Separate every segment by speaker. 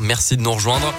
Speaker 1: Merci de nous rejoindre.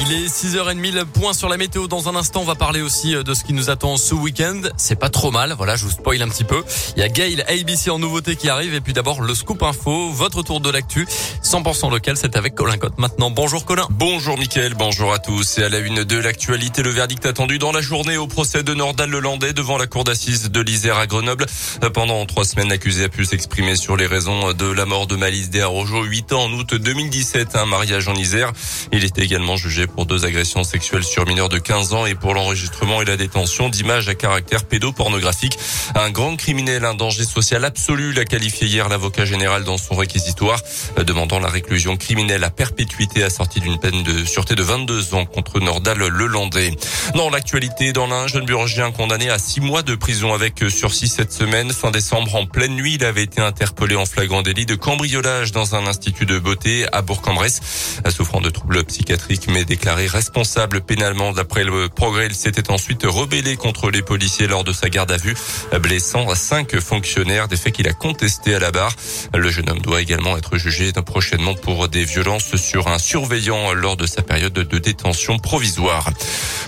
Speaker 1: Il est 6h30, le point sur la météo. Dans un instant, on va parler aussi euh, de ce qui nous attend ce week-end. C'est pas trop mal. Voilà, je vous spoil un petit peu. Il y a Gail ABC en nouveauté qui arrive. Et puis d'abord, le scoop info, votre tour de l'actu. 100% local, c'est avec Colin Cotte maintenant. Bonjour Colin.
Speaker 2: Bonjour Mickaël, bonjour à tous. Et à la une de l'actualité, le verdict attendu dans la journée au procès de Nordal Lelandais devant la cour d'assises de l'Isère à Grenoble. Pendant trois semaines, l'accusé a pu s'exprimer sur les raisons de la mort de Malice Desarrojo, 8 ans en août 2017, un mariage en Isère. Il était également jugé pour deux agressions sexuelles sur mineurs de 15 ans et pour l'enregistrement et la détention d'images à caractère pédopornographique. Un grand criminel, un danger social absolu, l'a qualifié hier l'avocat général dans son réquisitoire, demandant la réclusion criminelle à perpétuité assortie d'une peine de sûreté de 22 ans contre Nordal Lelandais. Dans l'actualité, dans l'un, jeune burgien condamné à six mois de prison avec sursis cette semaine. Fin décembre, en pleine nuit, il avait été interpellé en flagrant délit de cambriolage dans un institut de beauté à Bourg-en-Bresse, souffrant de troubles psychiatriques mais déclaré responsable pénalement. D'après le progrès, il s'était ensuite rebellé contre les policiers lors de sa garde à vue, blessant cinq fonctionnaires, des faits qu'il a contestés à la barre. Le jeune homme doit également être jugé prochainement pour des violences sur un surveillant lors de sa période de détention provisoire.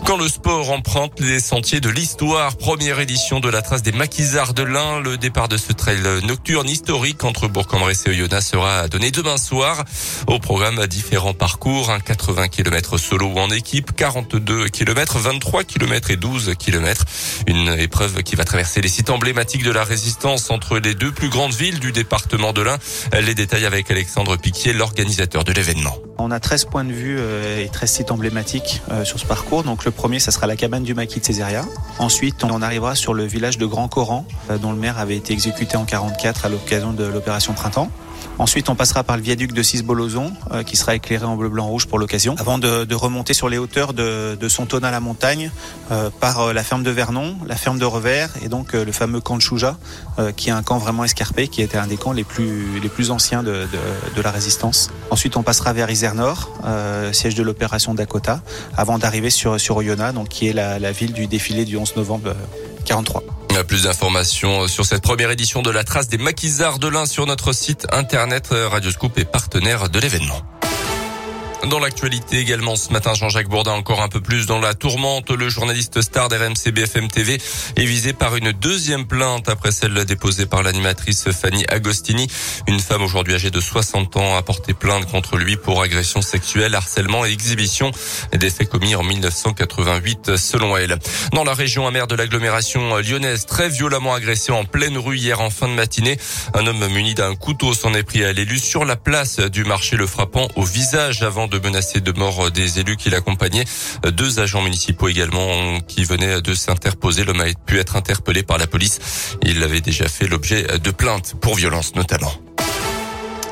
Speaker 2: Quand le sport emprunte les sentiers de l'histoire, première édition de la trace des maquisards de l'Ain, le départ de ce trail nocturne historique entre Bourg-en-Bresse et Oyonnax sera donné demain soir. Au programme, différents parcours, un 80 km solo ou en équipe, 42 km, 23 km et 12 km. Une épreuve qui va traverser les sites emblématiques de la résistance entre les deux plus grandes villes du département de l'Ain. Les détails avec Alexandre Piquier, l'organisateur de l'événement.
Speaker 3: On a 13 points de vue euh, et 13 sites emblématiques euh, sur ce parcours. Donc le premier, ça sera la cabane du maquis de Césaria. Ensuite, on arrivera sur le village de Grand Coran, euh, dont le maire avait été exécuté en 44 à l'occasion de l'opération Printemps. Ensuite, on passera par le viaduc de Cisbolozon, qui sera éclairé en bleu, blanc, rouge pour l'occasion, avant de, remonter sur les hauteurs de, de Sontone à la montagne, par la ferme de Vernon, la ferme de Revers, et donc le fameux camp de Chouja, qui est un camp vraiment escarpé, qui était un des camps les plus, anciens de, de la résistance. Ensuite, on passera vers Isère Nord, siège de l'opération Dakota, avant d'arriver sur, sur donc qui est la, ville du défilé du 11 novembre 43.
Speaker 2: Plus d'informations sur cette première édition de la trace des maquisards de l'Ain sur notre site internet Radioscoop et partenaire de l'événement. Dans l'actualité également ce matin, Jean-Jacques Bourdin encore un peu plus dans la tourmente. Le journaliste star d'RMC BFM TV est visé par une deuxième plainte après celle déposée par l'animatrice Fanny Agostini. Une femme aujourd'hui âgée de 60 ans a porté plainte contre lui pour agression sexuelle, harcèlement et exhibition des faits commis en 1988 selon elle. Dans la région amère de l'agglomération lyonnaise, très violemment agressé en pleine rue hier en fin de matinée, un homme muni d'un couteau s'en est pris à l'élu sur la place du marché le frappant au visage avant de menacer de mort des élus qui l'accompagnaient. Deux agents municipaux également qui venaient de s'interposer. L'homme a pu être interpellé par la police. Il avait déjà fait l'objet de plaintes pour violence notamment.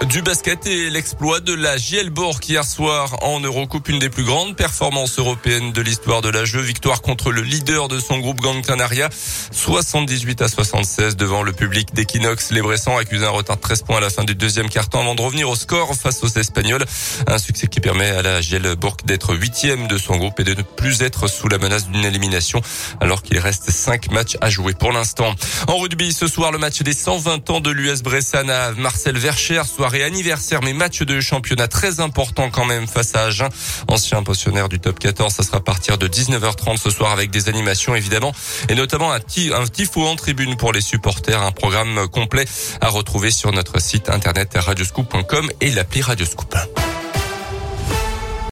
Speaker 2: Du basket et l'exploit de la Gielborg hier soir en Eurocoupe, une des plus grandes performances européennes de l'histoire de la jeu. Victoire contre le leader de son groupe Gang Canaria, 78 à 76 devant le public d'Equinox. Les Bressans accusent un retard de 13 points à la fin du deuxième quart-temps avant de revenir au score face aux Espagnols. Un succès qui permet à la Gielborg d'être huitième de son groupe et de ne plus être sous la menace d'une élimination alors qu'il reste cinq matchs à jouer pour l'instant. En rugby, ce soir, le match des 120 ans de l'US Bressan à Marcel Vercher, soirée anniversaire, mais match de championnat très important quand même face à Agen, ancien pensionnaire du top 14. Ça sera à partir de 19h30 ce soir avec des animations évidemment et notamment un, petit un tifo en tribune pour les supporters. Un programme complet à retrouver sur notre site internet radioscoop.com et l'appli Radioscoop.